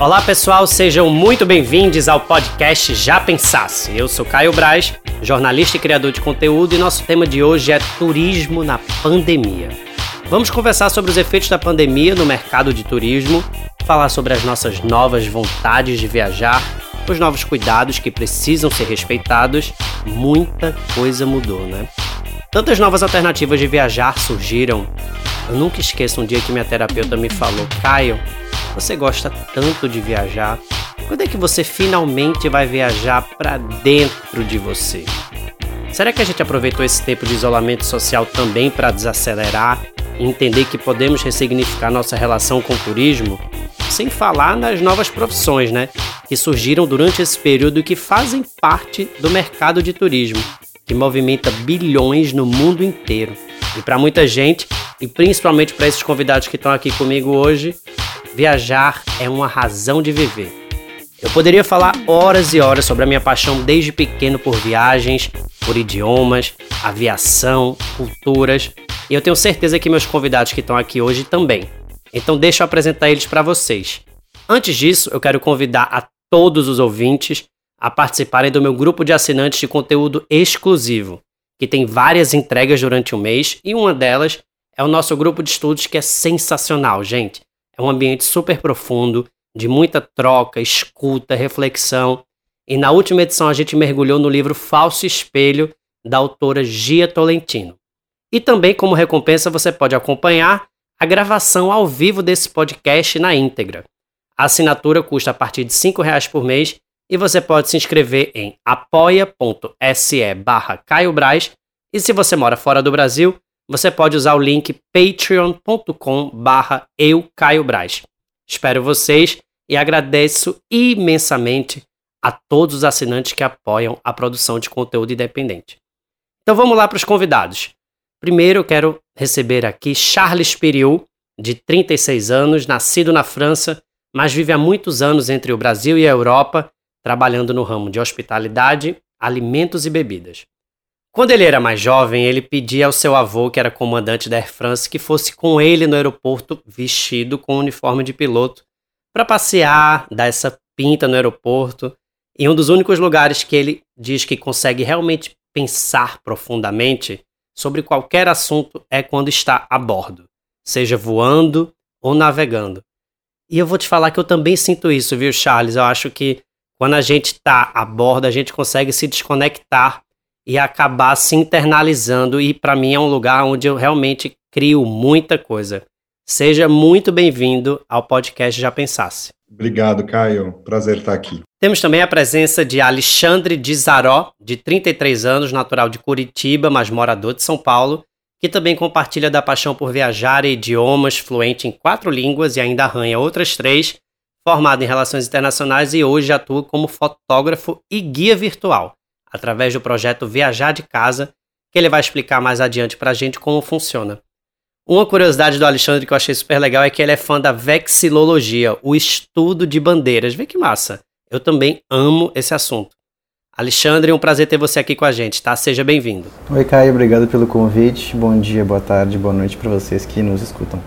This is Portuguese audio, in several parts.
Olá pessoal, sejam muito bem-vindos ao podcast Já Pensasse. Eu sou Caio Braz, jornalista e criador de conteúdo, e nosso tema de hoje é turismo na pandemia. Vamos conversar sobre os efeitos da pandemia no mercado de turismo, falar sobre as nossas novas vontades de viajar, os novos cuidados que precisam ser respeitados. Muita coisa mudou, né? Tantas novas alternativas de viajar surgiram. Eu nunca esqueço um dia que minha terapeuta me falou: Caio, você gosta tanto de viajar. Quando é que você finalmente vai viajar para dentro de você? Será que a gente aproveitou esse tempo de isolamento social também para desacelerar e entender que podemos ressignificar nossa relação com o turismo? Sem falar nas novas profissões, né? Que surgiram durante esse período e que fazem parte do mercado de turismo, que movimenta bilhões no mundo inteiro. E para muita gente, e principalmente para esses convidados que estão aqui comigo hoje, Viajar é uma razão de viver. Eu poderia falar horas e horas sobre a minha paixão desde pequeno por viagens, por idiomas, aviação, culturas, e eu tenho certeza que meus convidados que estão aqui hoje também. Então deixa eu apresentar eles para vocês. Antes disso, eu quero convidar a todos os ouvintes a participarem do meu grupo de assinantes de conteúdo exclusivo, que tem várias entregas durante o mês, e uma delas é o nosso grupo de estudos que é sensacional, gente. É um ambiente super profundo, de muita troca, escuta, reflexão. E na última edição a gente mergulhou no livro Falso Espelho, da autora Gia Tolentino. E também, como recompensa, você pode acompanhar a gravação ao vivo desse podcast na íntegra. A assinatura custa a partir de R$ reais por mês e você pode se inscrever em apoia.se barra. E se você mora fora do Brasil, você pode usar o link patreon.com barra Espero vocês e agradeço imensamente a todos os assinantes que apoiam a produção de conteúdo independente. Então vamos lá para os convidados. Primeiro eu quero receber aqui Charles Periu, de 36 anos, nascido na França, mas vive há muitos anos entre o Brasil e a Europa, trabalhando no ramo de hospitalidade, alimentos e bebidas. Quando ele era mais jovem, ele pedia ao seu avô, que era comandante da Air France, que fosse com ele no aeroporto vestido com o uniforme de piloto para passear, dar essa pinta no aeroporto. E um dos únicos lugares que ele diz que consegue realmente pensar profundamente sobre qualquer assunto é quando está a bordo, seja voando ou navegando. E eu vou te falar que eu também sinto isso, viu, Charles? Eu acho que quando a gente está a bordo, a gente consegue se desconectar e acabar se internalizando. E para mim é um lugar onde eu realmente crio muita coisa. Seja muito bem-vindo ao podcast Já Pensasse. Obrigado, Caio. Prazer estar aqui. Temos também a presença de Alexandre Dizaró, de 33 anos, natural de Curitiba, mas morador de São Paulo, que também compartilha da paixão por viajar e idiomas, fluente em quatro línguas e ainda arranha outras três, formado em relações internacionais e hoje atua como fotógrafo e guia virtual através do projeto Viajar de Casa, que ele vai explicar mais adiante para a gente como funciona. Uma curiosidade do Alexandre que eu achei super legal é que ele é fã da vexilologia, o estudo de bandeiras. Vê que massa! Eu também amo esse assunto. Alexandre, é um prazer ter você aqui com a gente, tá? Seja bem-vindo. Oi, Caio, obrigado pelo convite. Bom dia, boa tarde, boa noite para vocês que nos escutam.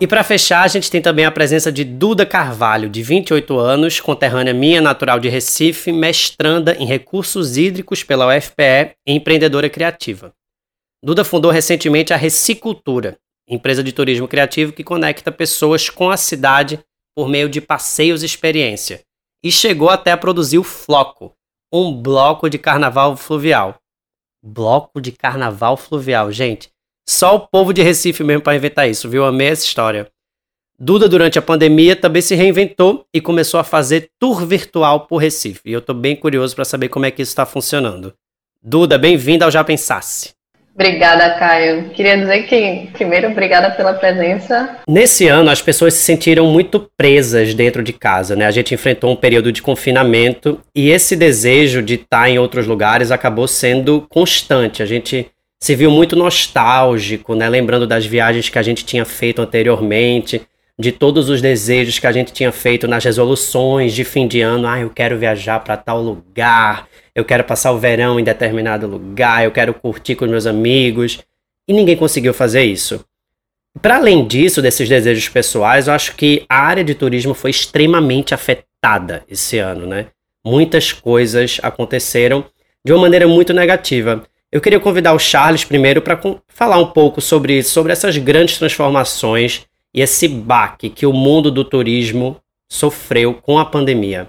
E para fechar, a gente tem também a presença de Duda Carvalho, de 28 anos, conterrânea minha, natural de Recife, mestranda em recursos hídricos pela UFPE e empreendedora criativa. Duda fundou recentemente a Recicultura, empresa de turismo criativo que conecta pessoas com a cidade por meio de passeios e experiência, e chegou até a produzir o Floco, um bloco de carnaval fluvial. Bloco de carnaval fluvial, gente. Só o povo de Recife mesmo para inventar isso, viu? Amei essa história. Duda, durante a pandemia, também se reinventou e começou a fazer tour virtual por Recife. E eu estou bem curioso para saber como é que isso está funcionando. Duda, bem-vinda ao Já Pensasse. Obrigada, Caio. Queria dizer que, primeiro, obrigada pela presença. Nesse ano, as pessoas se sentiram muito presas dentro de casa, né? A gente enfrentou um período de confinamento e esse desejo de estar em outros lugares acabou sendo constante. A gente se viu muito nostálgico, né? Lembrando das viagens que a gente tinha feito anteriormente, de todos os desejos que a gente tinha feito nas resoluções de fim de ano. Ah, eu quero viajar para tal lugar, eu quero passar o verão em determinado lugar, eu quero curtir com meus amigos. E ninguém conseguiu fazer isso. para além disso, desses desejos pessoais, eu acho que a área de turismo foi extremamente afetada esse ano, né? Muitas coisas aconteceram de uma maneira muito negativa. Eu queria convidar o Charles primeiro para falar um pouco sobre sobre essas grandes transformações e esse baque que o mundo do turismo sofreu com a pandemia.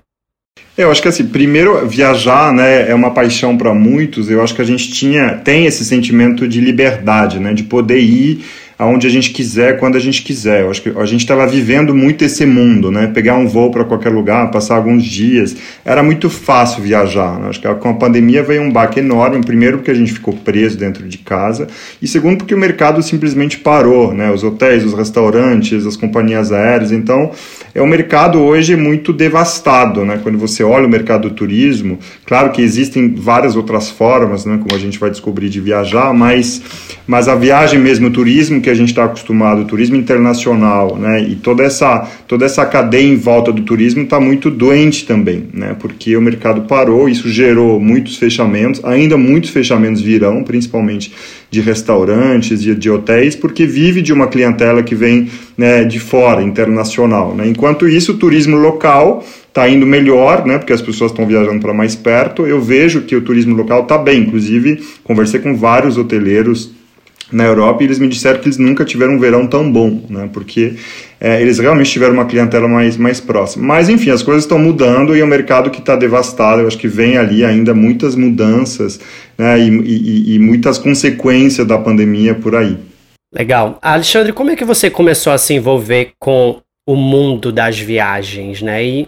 Eu acho que assim, primeiro viajar, né, é uma paixão para muitos. Eu acho que a gente tinha tem esse sentimento de liberdade, né, de poder ir aonde a gente quiser, quando a gente quiser. Eu acho que a gente estava vivendo muito esse mundo, né? Pegar um voo para qualquer lugar, passar alguns dias. Era muito fácil viajar. Né? Acho que com a pandemia veio um baque enorme. Primeiro, porque a gente ficou preso dentro de casa. E segundo, porque o mercado simplesmente parou, né? Os hotéis, os restaurantes, as companhias aéreas. Então, é um mercado hoje muito devastado, né? Quando você olha o mercado do turismo, claro que existem várias outras formas, né? Como a gente vai descobrir de viajar, mas, mas a viagem mesmo, o turismo, que a gente está acostumado, o turismo internacional, né, e toda essa, toda essa cadeia em volta do turismo está muito doente também, né, porque o mercado parou, isso gerou muitos fechamentos, ainda muitos fechamentos virão, principalmente de restaurantes, de, de hotéis, porque vive de uma clientela que vem né, de fora, internacional. Né. Enquanto isso, o turismo local está indo melhor, né, porque as pessoas estão viajando para mais perto. Eu vejo que o turismo local está bem. Inclusive, conversei com vários hoteleiros na Europa e eles me disseram que eles nunca tiveram um verão tão bom, né? Porque é, eles realmente tiveram uma clientela mais, mais próxima. Mas enfim, as coisas estão mudando e é um mercado que está devastado. Eu acho que vem ali ainda muitas mudanças né? e, e, e muitas consequências da pandemia por aí. Legal. Alexandre, como é que você começou a se envolver com o mundo das viagens, né? E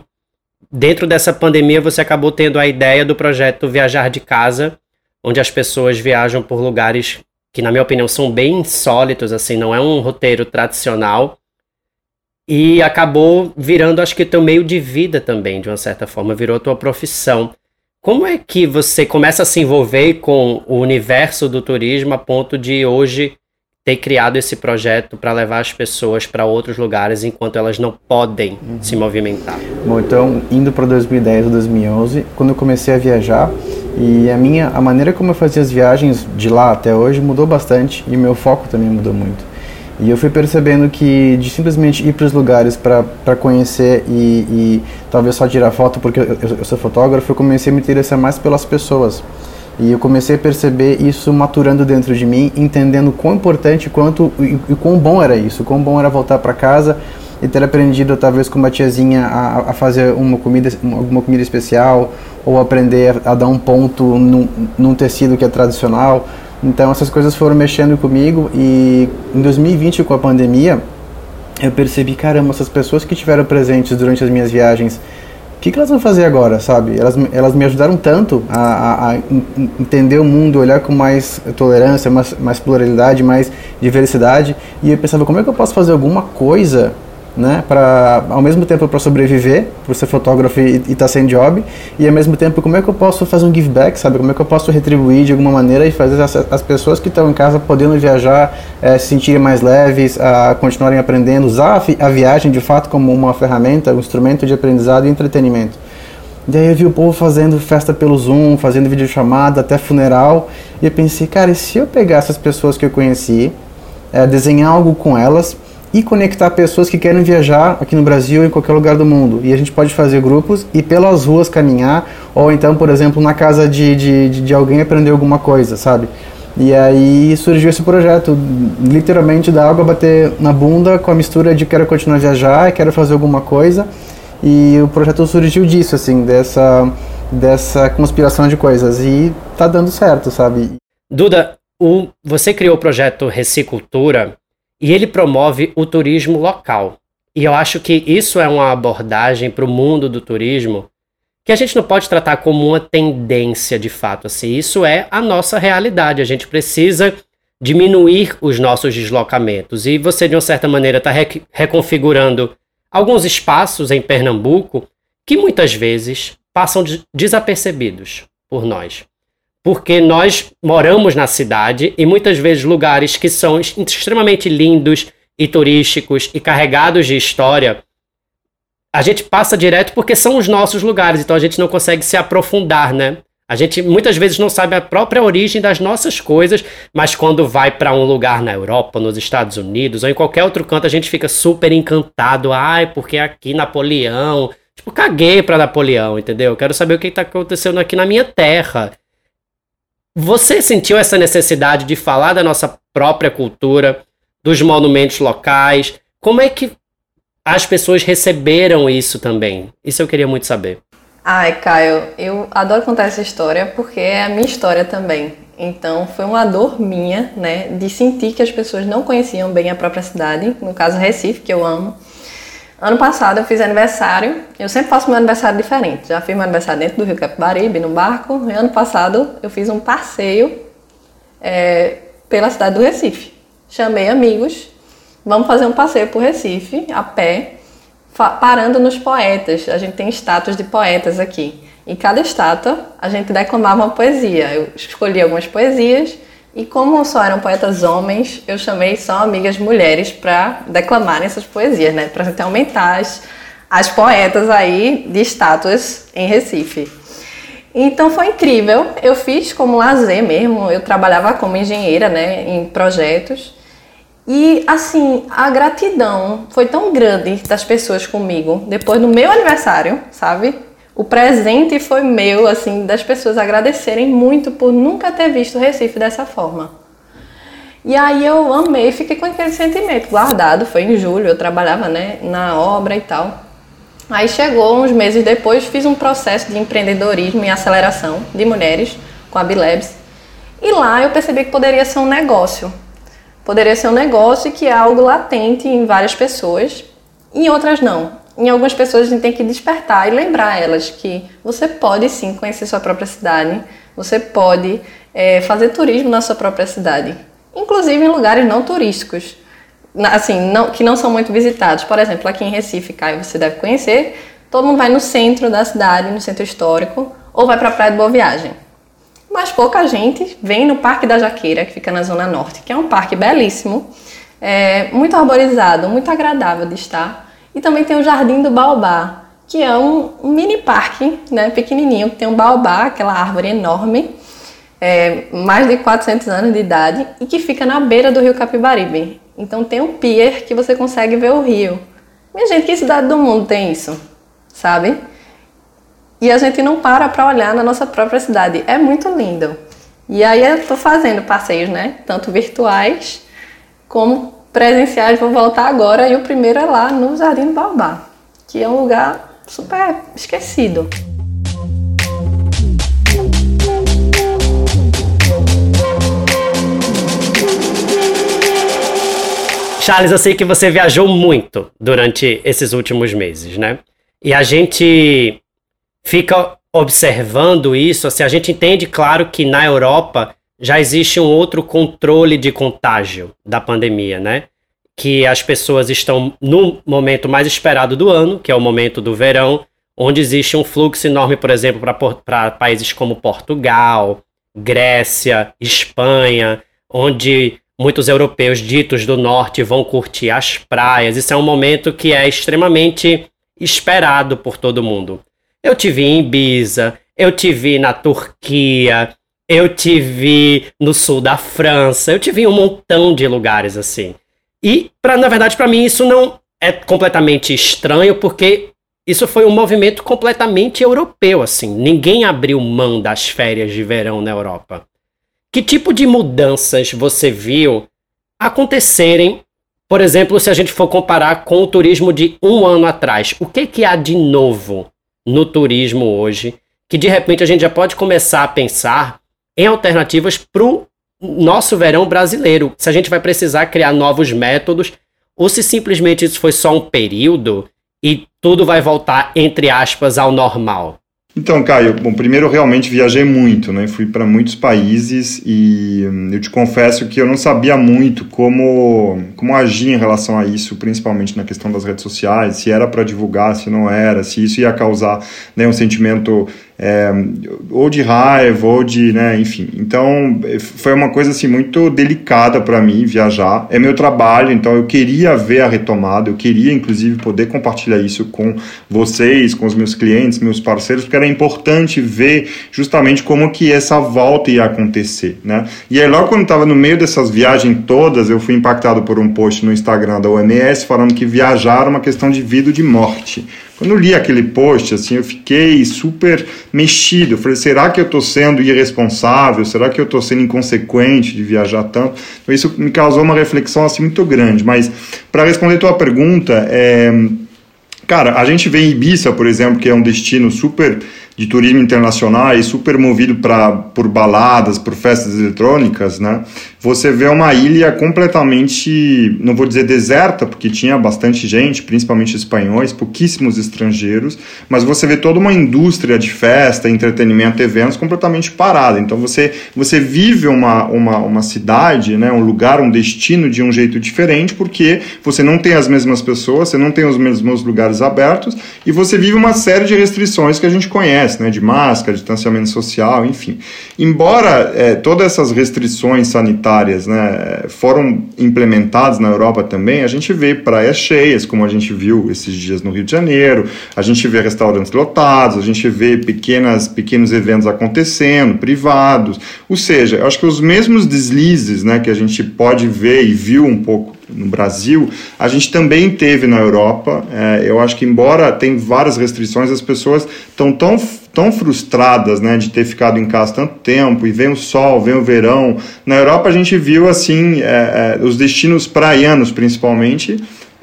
dentro dessa pandemia você acabou tendo a ideia do projeto Viajar de Casa, onde as pessoas viajam por lugares que na minha opinião são bem insólitos, assim, não é um roteiro tradicional. E acabou virando, acho que, teu meio de vida também, de uma certa forma, virou tua profissão. Como é que você começa a se envolver com o universo do turismo a ponto de hoje ter criado esse projeto para levar as pessoas para outros lugares enquanto elas não podem uhum. se movimentar? Bom, então, indo para 2010 ou 2011, quando eu comecei a viajar, e a minha a maneira como eu fazia as viagens de lá até hoje mudou bastante e meu foco também mudou muito. E eu fui percebendo que de simplesmente ir para os lugares para conhecer e, e, talvez só tirar foto, porque eu, eu, sou fotógrafo, eu comecei a me interessar mais pelas pessoas. E eu comecei a perceber isso maturando dentro de mim, entendendo quão importante quanto, e, e quão bom era isso, quão bom era voltar para casa e ter aprendido talvez com uma tiazinha a, a fazer uma comida, alguma comida especial ou aprender a, a dar um ponto num, num, tecido que é tradicional. Então essas coisas foram mexendo comigo e em 2020 com a pandemia eu percebi, caramba, essas pessoas que estiveram presentes durante as minhas viagens, que, que elas vão fazer agora, sabe? Elas, elas me ajudaram tanto a, a, a entender o mundo, olhar com mais tolerância, mais, mais pluralidade, mais diversidade. E eu pensava, como é que eu posso fazer alguma coisa né, para ao mesmo tempo para sobreviver, por ser fotógrafo e estar tá sem job, e ao mesmo tempo como é que eu posso fazer um give back, sabe? Como é que eu posso retribuir de alguma maneira e fazer as, as pessoas que estão em casa podendo viajar, é, se sentirem mais leves, a continuarem aprendendo, usar a, a viagem de fato como uma ferramenta, um instrumento de aprendizado e entretenimento. Daí eu vi o povo fazendo festa pelo Zoom, fazendo videochamada, até funeral, e eu pensei, cara, e se eu pegar essas pessoas que eu conheci, é, desenhar algo com elas e conectar pessoas que querem viajar aqui no Brasil ou em qualquer lugar do mundo. E a gente pode fazer grupos e pelas ruas caminhar, ou então, por exemplo, na casa de, de, de alguém aprender alguma coisa, sabe? E aí surgiu esse projeto, literalmente da água bater na bunda com a mistura de quero continuar a viajar, quero fazer alguma coisa. E o projeto surgiu disso, assim, dessa, dessa conspiração de coisas. E tá dando certo, sabe? Duda, o, você criou o projeto Recicultura e ele promove o turismo local. E eu acho que isso é uma abordagem para o mundo do turismo que a gente não pode tratar como uma tendência de fato. Assim, isso é a nossa realidade. A gente precisa diminuir os nossos deslocamentos. E você, de uma certa maneira, está re reconfigurando alguns espaços em Pernambuco que muitas vezes passam desapercebidos por nós porque nós moramos na cidade e muitas vezes lugares que são extremamente lindos e turísticos e carregados de história, a gente passa direto porque são os nossos lugares, então a gente não consegue se aprofundar, né? A gente muitas vezes não sabe a própria origem das nossas coisas, mas quando vai para um lugar na Europa, nos Estados Unidos ou em qualquer outro canto, a gente fica super encantado. Ai, porque aqui Napoleão. Tipo, caguei para Napoleão, entendeu? Quero saber o que está acontecendo aqui na minha terra. Você sentiu essa necessidade de falar da nossa própria cultura, dos monumentos locais? Como é que as pessoas receberam isso também? Isso eu queria muito saber. Ai, Caio, eu adoro contar essa história porque é a minha história também. Então, foi uma dor minha, né, de sentir que as pessoas não conheciam bem a própria cidade, no caso Recife, que eu amo. Ano passado eu fiz aniversário, eu sempre faço meu aniversário diferente. Já fiz meu aniversário dentro do Rio Capibaribe, no barco, e ano passado eu fiz um passeio é, pela cidade do Recife. Chamei amigos, vamos fazer um passeio por Recife, a pé, parando nos poetas. A gente tem estátuas de poetas aqui. Em cada estátua, a gente declamava uma poesia. Eu escolhi algumas poesias e, como só eram poetas homens, eu chamei só amigas mulheres para declamarem essas poesias, né? Para a gente aumentar as, as poetas aí de estátuas em Recife. Então foi incrível. Eu fiz como lazer mesmo. Eu trabalhava como engenheira, né, em projetos. E assim, a gratidão foi tão grande das pessoas comigo depois do meu aniversário, sabe? O presente foi meu, assim, das pessoas agradecerem muito por nunca ter visto Recife dessa forma. E aí eu amei, fiquei com aquele sentimento guardado. Foi em julho, eu trabalhava, né, na obra e tal. Aí chegou uns meses depois, fiz um processo de empreendedorismo e aceleração de mulheres com a Bilabs. E lá eu percebi que poderia ser um negócio Poderia ser um negócio que é algo latente em várias pessoas, em outras não. Em algumas pessoas a gente tem que despertar e lembrar elas que você pode sim conhecer sua própria cidade, você pode é, fazer turismo na sua própria cidade, inclusive em lugares não turísticos, assim, não, que não são muito visitados. Por exemplo, aqui em Recife, Caio, você deve conhecer, todo mundo vai no centro da cidade, no centro histórico, ou vai para a Praia de Boa Viagem mas pouca gente vem no Parque da Jaqueira, que fica na Zona Norte, que é um parque belíssimo, é, muito arborizado, muito agradável de estar. E também tem o Jardim do Baobá, que é um, mini parque, né, pequenininho, que tem um baobá, aquela árvore enorme, é, mais de 400 anos de idade, e que fica na beira do rio Capibaribe. Então tem um pier que você consegue ver o rio. Minha gente, que cidade do mundo tem isso? Sabe? e a gente não para para olhar na nossa própria cidade. É muito lindo. E aí eu estou fazendo passeios, né? Tanto virtuais como presenciais. Vou voltar agora e o primeiro é lá no Jardim do Baobá, que é um lugar super esquecido. Charles, eu sei que você viajou muito durante esses últimos meses, né? E a gente fica observando isso, assim, a gente entende, claro, que na Europa já existe um outro controle de contágio da pandemia, né? Que as pessoas estão no momento mais esperado do ano, que é o momento do verão, onde existe um fluxo enorme, por exemplo, para países como Portugal, Grécia, Espanha, onde muitos europeus ditos do norte vão curtir as praias. Isso é um momento que é extremamente esperado por todo mundo. Eu tive em Ibiza, eu tive na Turquia, eu tive no sul da França, eu tive em um montão de lugares assim. E, pra, na verdade, para mim isso não é completamente estranho, porque isso foi um movimento completamente europeu, assim. Ninguém abriu mão das férias de verão na Europa. Que tipo de mudanças você viu acontecerem, por exemplo, se a gente for comparar com o turismo de um ano atrás? O que, que há de novo no turismo hoje, que de repente a gente já pode começar a pensar em alternativas para o nosso verão brasileiro. Se a gente vai precisar criar novos métodos, ou se simplesmente isso foi só um período e tudo vai voltar, entre aspas, ao normal. Então, Caio, bom, primeiro eu realmente viajei muito, né? Fui para muitos países e hum, eu te confesso que eu não sabia muito como, como agir em relação a isso, principalmente na questão das redes sociais, se era para divulgar, se não era, se isso ia causar né, um sentimento é, ou de raiva, ou de, né, enfim. Então, foi uma coisa assim muito delicada para mim viajar. É meu trabalho, então eu queria ver a retomada, eu queria inclusive poder compartilhar isso com vocês, com os meus clientes, meus parceiros, porque era importante ver justamente como que essa volta ia acontecer, né? E aí logo quando estava no meio dessas viagens todas, eu fui impactado por um post no Instagram da OMS falando que viajar é uma questão de vida ou de morte. Quando eu li aquele post, assim, eu fiquei super mexido. Eu falei, será que eu estou sendo irresponsável? Será que eu estou sendo inconsequente de viajar tanto? Então, isso me causou uma reflexão assim muito grande. Mas para responder a tua pergunta, é... cara, a gente vê em Ibiza, por exemplo, que é um destino super de turismo internacional e super movido pra, por baladas, por festas eletrônicas, né? Você vê uma ilha completamente, não vou dizer deserta, porque tinha bastante gente, principalmente espanhóis, pouquíssimos estrangeiros, mas você vê toda uma indústria de festa, entretenimento, eventos completamente parada. Então você, você vive uma, uma, uma cidade, né, um lugar, um destino de um jeito diferente, porque você não tem as mesmas pessoas, você não tem os mesmos lugares abertos e você vive uma série de restrições que a gente conhece né, de máscara, distanciamento social, enfim. Embora é, todas essas restrições sanitárias né, foram implementadas na Europa também, a gente vê praias cheias, como a gente viu esses dias no Rio de Janeiro, a gente vê restaurantes lotados, a gente vê pequenas, pequenos eventos acontecendo, privados, ou seja, acho que os mesmos deslizes né, que a gente pode ver e viu um pouco no Brasil, a gente também teve na Europa. É, eu acho que, embora tem várias restrições, as pessoas estão tão, tão frustradas né, de ter ficado em casa tanto tempo, e vem o sol, vem o verão. Na Europa, a gente viu assim é, é, os destinos praianos, principalmente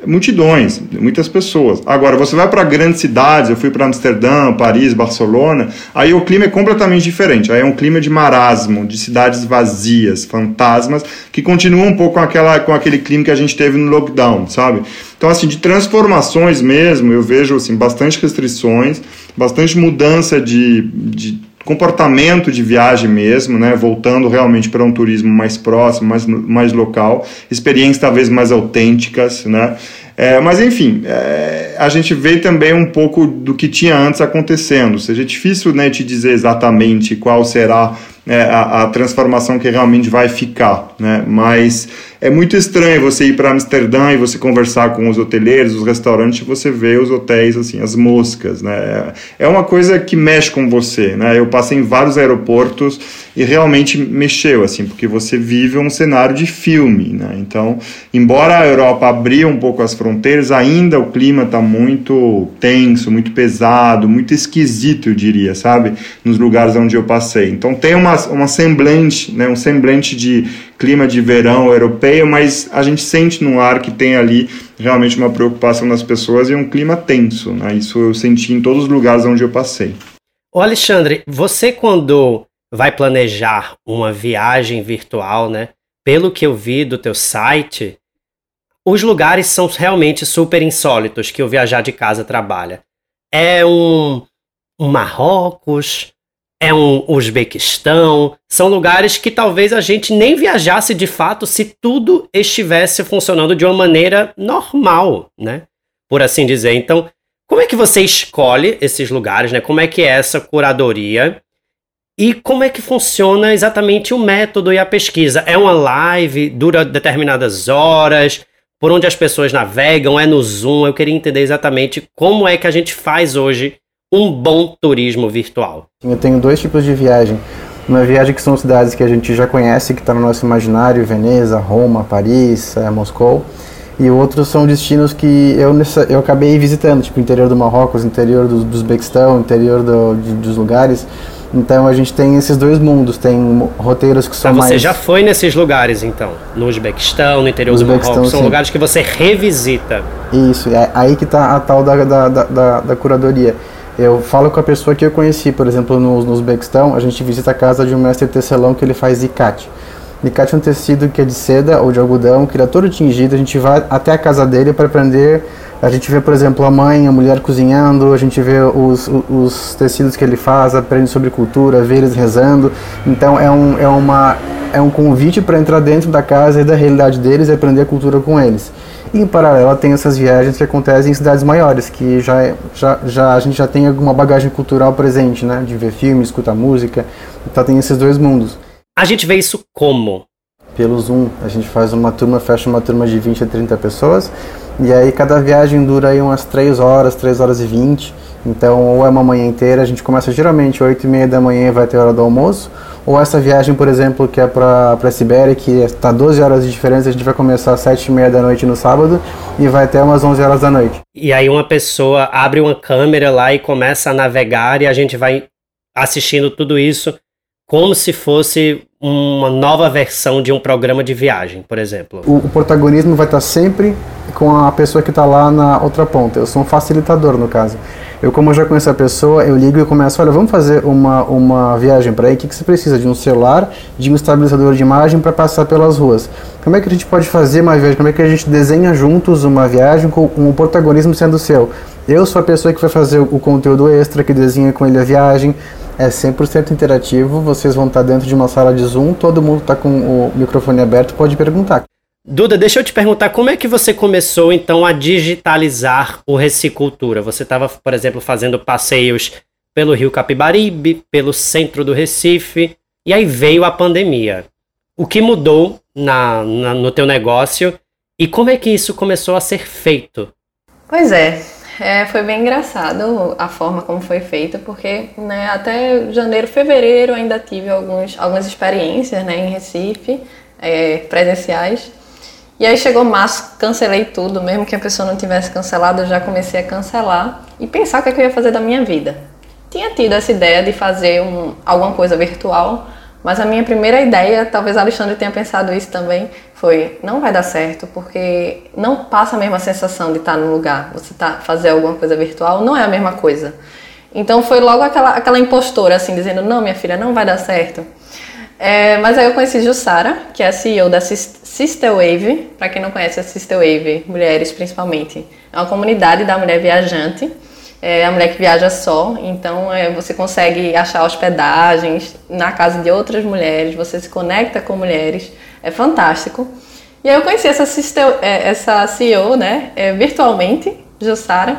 multidões, muitas pessoas. Agora, você vai para grandes cidades, eu fui para Amsterdã, Paris, Barcelona, aí o clima é completamente diferente. Aí é um clima de marasmo, de cidades vazias, fantasmas, que continua um pouco com, aquela, com aquele clima que a gente teve no lockdown, sabe? Então, assim, de transformações mesmo, eu vejo assim, bastante restrições, bastante mudança de, de comportamento de viagem mesmo, né, voltando realmente para um turismo mais próximo, mais, mais local, experiências talvez mais autênticas, né, é, mas enfim, é, a gente vê também um pouco do que tinha antes acontecendo, ou seja, é difícil né, te dizer exatamente qual será é, a, a, transformação que realmente vai ficar, né? Mas é muito estranho você ir para Amsterdã e você conversar com os hoteleiros, os restaurantes, você vê os hotéis assim, as moscas, né? É uma coisa que mexe com você, né? Eu passei em vários aeroportos e realmente mexeu assim, porque você vive um cenário de filme, né? Então, embora a Europa abria um pouco as fronteiras, ainda o clima está muito tenso, muito pesado, muito esquisito, eu diria, sabe? Nos lugares onde eu passei. Então tem uma uma semblante, né, um semblante de clima de verão europeu, mas a gente sente no ar que tem ali realmente uma preocupação das pessoas e um clima tenso. Né? Isso eu senti em todos os lugares onde eu passei. Ô Alexandre, você quando vai planejar uma viagem virtual, né? Pelo que eu vi do teu site, os lugares são realmente super insólitos que o Viajar de Casa trabalha. É um, um Marrocos, é um Uzbequistão, são lugares que talvez a gente nem viajasse de fato se tudo estivesse funcionando de uma maneira normal, né? Por assim dizer. Então, como é que você escolhe esses lugares, né? Como é que é essa curadoria? E como é que funciona exatamente o método e a pesquisa? É uma live, dura determinadas horas, por onde as pessoas navegam, é no Zoom? Eu queria entender exatamente como é que a gente faz hoje um bom turismo virtual? Eu tenho dois tipos de viagem. Uma viagem que são cidades que a gente já conhece, que está no nosso imaginário, Veneza, Roma, Paris, é, Moscou. E outros são destinos que eu, eu acabei visitando, tipo o interior do Marrocos, interior do, do Uzbequistão, interior do, de, dos lugares. Então a gente tem esses dois mundos, tem roteiros que são mais... Você já foi nesses lugares então? No Uzbequistão, no interior do Marrocos, são sim. lugares que você revisita. Isso, é aí que está a tal da, da, da, da curadoria eu falo com a pessoa que eu conheci, por exemplo, no, no Uzbequistão, a gente visita a casa de um mestre tecelão que ele faz ikat. Ikat é um tecido que é de seda ou de algodão, que ele é todo tingido, a gente vai até a casa dele para aprender, a gente vê, por exemplo, a mãe, a mulher cozinhando, a gente vê os, os tecidos que ele faz, aprende sobre cultura, vê eles rezando, então é, um, é, uma, é um convite para entrar dentro da casa e da realidade deles e aprender a cultura com eles. E em paralelo tem essas viagens que acontecem em cidades maiores, que já, já, já a gente já tem alguma bagagem cultural presente, né? De ver filmes, escutar música. Então tem esses dois mundos. A gente vê isso como? Pelo Zoom. A gente faz uma turma, fecha uma turma de 20 a 30 pessoas. E aí cada viagem dura aí umas 3 horas, 3 horas e 20. Então, ou é uma manhã inteira, a gente começa geralmente 8 e meia da manhã e vai ter hora do almoço, ou essa viagem, por exemplo, que é para a Sibéria, que está 12 horas de diferença, a gente vai começar às 7 e meia da noite no sábado e vai até umas 11 horas da noite. E aí uma pessoa abre uma câmera lá e começa a navegar e a gente vai assistindo tudo isso como se fosse uma nova versão de um programa de viagem, por exemplo. O, o protagonismo vai estar sempre com a pessoa que está lá na outra ponta. Eu sou um facilitador, no caso. Eu, como eu já conheço a pessoa, eu ligo e começo, olha, vamos fazer uma, uma viagem para aí, o que, que você precisa? De um celular, de um estabilizador de imagem para passar pelas ruas. Como é que a gente pode fazer uma viagem? Como é que a gente desenha juntos uma viagem com um protagonismo sendo seu? Eu sou a pessoa que vai fazer o conteúdo extra, que desenha com ele a viagem, é 100% interativo, vocês vão estar dentro de uma sala de Zoom, todo mundo está com o microfone aberto, pode perguntar. Duda, deixa eu te perguntar, como é que você começou então a digitalizar o Recicultura? Você estava, por exemplo, fazendo passeios pelo Rio Capibaribe, pelo centro do Recife, e aí veio a pandemia. O que mudou na, na, no teu negócio e como é que isso começou a ser feito? Pois é, é, foi bem engraçado a forma como foi feita, porque né, até janeiro, fevereiro ainda tive alguns, algumas experiências né, em Recife, é, presenciais, e aí chegou março, cancelei tudo, mesmo que a pessoa não tivesse cancelado, eu já comecei a cancelar e pensar o que, é que eu ia fazer da minha vida. Tinha tido essa ideia de fazer um, alguma coisa virtual, mas a minha primeira ideia, talvez a Alexandre tenha pensado isso também, foi não vai dar certo, porque não passa a mesma sensação de estar no lugar. Você tá fazer alguma coisa virtual não é a mesma coisa. Então foi logo aquela, aquela impostora assim dizendo não, minha filha, não vai dar certo. É, mas aí eu conheci Jussara, que é a CEO da Sister Wave. Para quem não conhece a Sister Wave, mulheres principalmente, é uma comunidade da mulher viajante. É a mulher que viaja só, então é, você consegue achar hospedagens na casa de outras mulheres, você se conecta com mulheres, é fantástico. E aí eu conheci essa, é, essa CEO né, é, virtualmente, Jussara,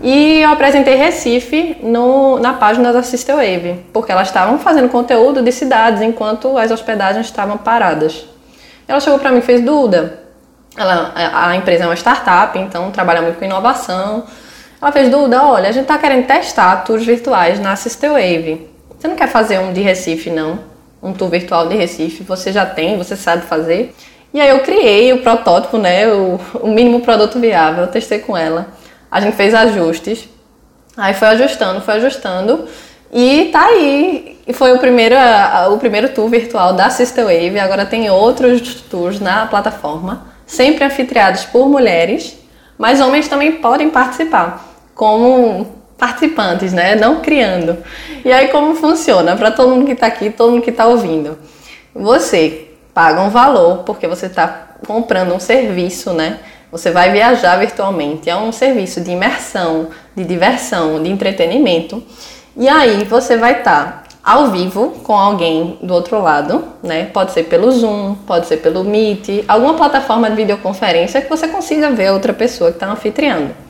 e eu apresentei Recife no, na página da Sister Wave, porque elas estavam fazendo conteúdo de cidades enquanto as hospedagens estavam paradas. Ela chegou para mim e fez Duda. Ela, a empresa é uma startup, então trabalha muito com inovação. Ela fez Duda, olha, a gente está querendo testar tours virtuais na Sister Wave. Você não quer fazer um de Recife, não? Um tour virtual de Recife? Você já tem, você sabe fazer. E aí eu criei o protótipo, né? O, o mínimo produto viável, eu testei com ela a gente fez ajustes, aí foi ajustando, foi ajustando, e tá aí. E foi o primeiro, o primeiro tour virtual da Sister Wave, agora tem outros tours na plataforma, sempre anfitriados por mulheres, mas homens também podem participar, como participantes, né? Não criando. E aí como funciona? Para todo mundo que está aqui, todo mundo que está ouvindo. Você paga um valor porque você está comprando um serviço, né? Você vai viajar virtualmente, é um serviço de imersão, de diversão, de entretenimento. E aí você vai estar tá ao vivo com alguém do outro lado, né? Pode ser pelo Zoom, pode ser pelo Meet, alguma plataforma de videoconferência que você consiga ver outra pessoa que está anfitriando.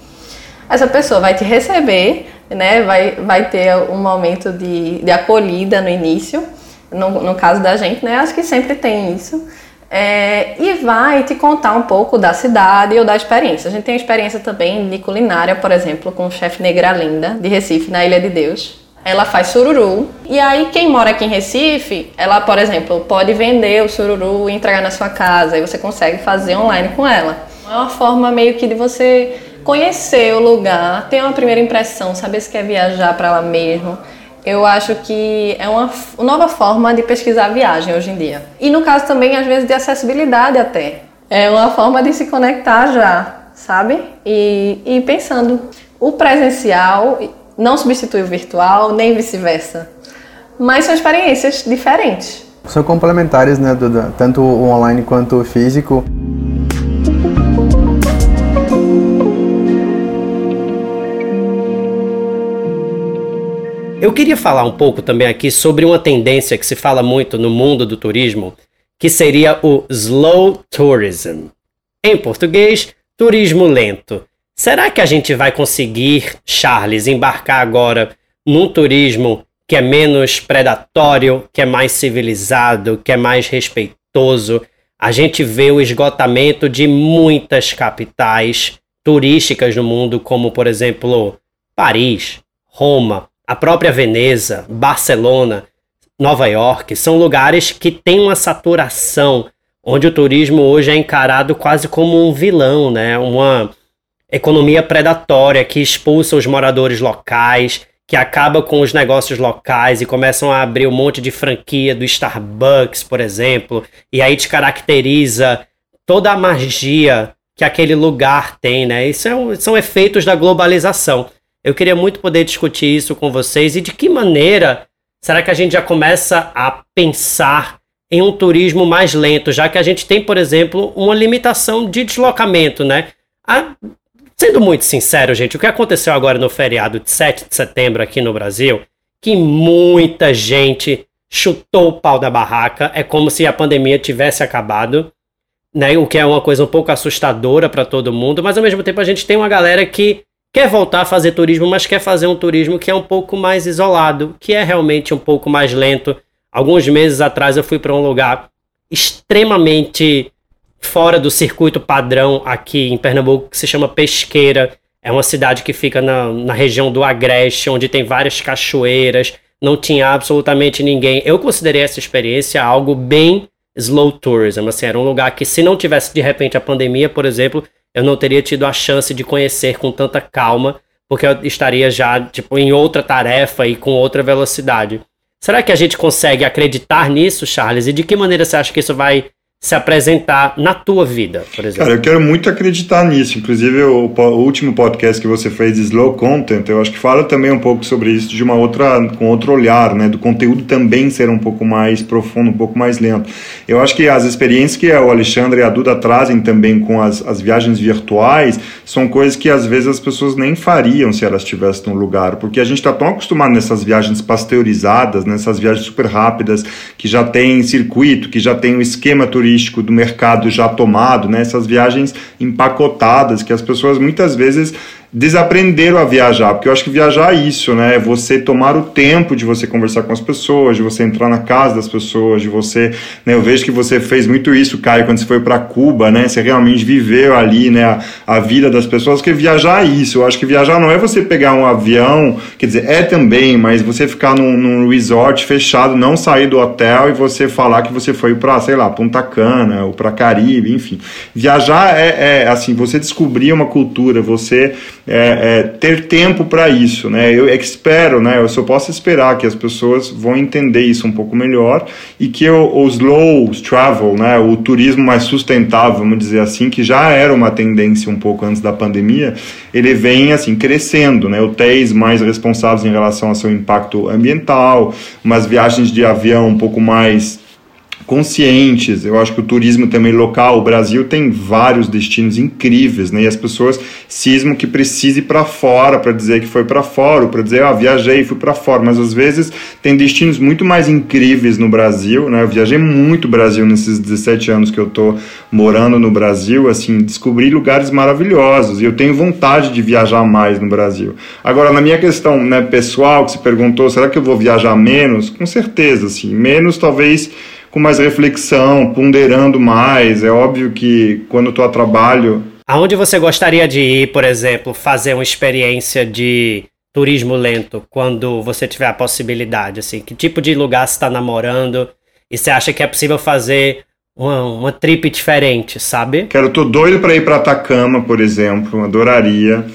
Essa pessoa vai te receber, né? Vai, vai ter um momento de, de acolhida no início. No, no caso da gente, né? Acho que sempre tem isso. É, e vai te contar um pouco da cidade ou da experiência. A gente tem experiência também de culinária, por exemplo, com o chefe Negra Linda, de Recife, na Ilha de Deus. Ela faz sururu. E aí, quem mora aqui em Recife, ela, por exemplo, pode vender o sururu e entregar na sua casa. E você consegue fazer online com ela. É uma forma meio que de você conhecer o lugar, ter uma primeira impressão, saber se quer viajar para lá mesmo eu acho que é uma nova forma de pesquisar viagem hoje em dia. E no caso também, às vezes, de acessibilidade até. É uma forma de se conectar já, sabe? E, e pensando, o presencial não substitui o virtual, nem vice-versa. Mas são experiências diferentes. São complementares, né, Duda? Tanto o online quanto o físico. Eu queria falar um pouco também aqui sobre uma tendência que se fala muito no mundo do turismo, que seria o slow tourism. Em português, turismo lento. Será que a gente vai conseguir, Charles, embarcar agora num turismo que é menos predatório, que é mais civilizado, que é mais respeitoso? A gente vê o esgotamento de muitas capitais turísticas no mundo, como por exemplo Paris, Roma, a própria Veneza, Barcelona, Nova York, são lugares que têm uma saturação onde o turismo hoje é encarado quase como um vilão, né? Uma economia predatória que expulsa os moradores locais, que acaba com os negócios locais e começam a abrir um monte de franquia do Starbucks, por exemplo, e aí descaracteriza toda a magia que aquele lugar tem, né? Isso é são efeitos da globalização. Eu queria muito poder discutir isso com vocês e de que maneira será que a gente já começa a pensar em um turismo mais lento, já que a gente tem, por exemplo, uma limitação de deslocamento, né? A, sendo muito sincero, gente, o que aconteceu agora no feriado de 7 de setembro aqui no Brasil, que muita gente chutou o pau da barraca, é como se a pandemia tivesse acabado, né? O que é uma coisa um pouco assustadora para todo mundo, mas ao mesmo tempo a gente tem uma galera que quer voltar a fazer turismo, mas quer fazer um turismo que é um pouco mais isolado, que é realmente um pouco mais lento, Alguns meses atrás eu fui para um lugar extremamente fora do circuito padrão aqui em Pernambuco, que se chama Pesqueira. É uma cidade que fica na, na região do Agreste, onde tem várias cachoeiras, não tinha absolutamente ninguém. Eu considerei essa experiência algo bem slow tourism. Assim, era um lugar que, se não tivesse de repente a pandemia, por exemplo, eu não teria tido a chance de conhecer com tanta calma, porque eu estaria já tipo, em outra tarefa e com outra velocidade. Será que a gente consegue acreditar nisso, Charles? E de que maneira você acha que isso vai se apresentar na tua vida, por exemplo? Cara, eu quero muito acreditar nisso. Inclusive, o, o, último podcast que você fez, Slow Content, eu acho que fala também um pouco sobre isso de uma outra, com outro olhar, né? Do conteúdo também ser um pouco mais profundo, um pouco mais lento. Eu acho que as experiências que o Alexandre e a Duda trazem também com as, as viagens virtuais são coisas que às vezes as pessoas nem fariam se elas estivessem no lugar, porque a gente está tão acostumado nessas viagens pasteurizadas, nessas viagens super rápidas, que já tem circuito, que já tem o esquema turístico turístico do mercado já tomado, né? essas viagens empacotadas que as pessoas muitas vezes desaprenderam a viajar, porque eu acho que viajar é isso, né? É você tomar o tempo de você conversar com as pessoas, de você entrar na casa das pessoas, de você, né? Eu vejo que você fez muito isso, Caio, quando você foi para Cuba, né? Você realmente viveu ali, né? A, a, vida das pessoas, porque viajar é isso. Eu acho que viajar não é você pegar um avião, quer dizer, é também, mas você ficar num, num resort fechado, não sair do hotel e você falar que você foi para, sei lá, Punta Cana ou para Caribe, enfim. Viajar é, é assim, você descobrir uma cultura, você é, é, ter tempo para isso, né? Eu espero, né? Eu só posso esperar que as pessoas vão entender isso um pouco melhor e que o, o slow travel, né? O turismo mais sustentável, vamos dizer assim, que já era uma tendência um pouco antes da pandemia, ele vem assim crescendo, né? Hotéis mais responsáveis em relação ao seu impacto ambiental, umas viagens de avião um pouco mais conscientes. Eu acho que o turismo também local, o Brasil tem vários destinos incríveis, né? E as pessoas cismam que precise ir para fora para dizer que foi para fora, para dizer, ah, viajei, fui para fora, mas às vezes tem destinos muito mais incríveis no Brasil, né? Eu viajei muito Brasil nesses 17 anos que eu tô morando no Brasil, assim, descobri lugares maravilhosos e eu tenho vontade de viajar mais no Brasil. Agora, na minha questão, né, pessoal, que se perguntou, será que eu vou viajar menos? Com certeza, assim, menos talvez com mais reflexão, ponderando mais. É óbvio que quando estou a trabalho. Aonde você gostaria de ir, por exemplo, fazer uma experiência de turismo lento quando você tiver a possibilidade? Assim, que tipo de lugar você está namorando e você acha que é possível fazer uma, uma trip diferente, sabe? Quero, tô doido para ir para Atacama, por exemplo, adoraria.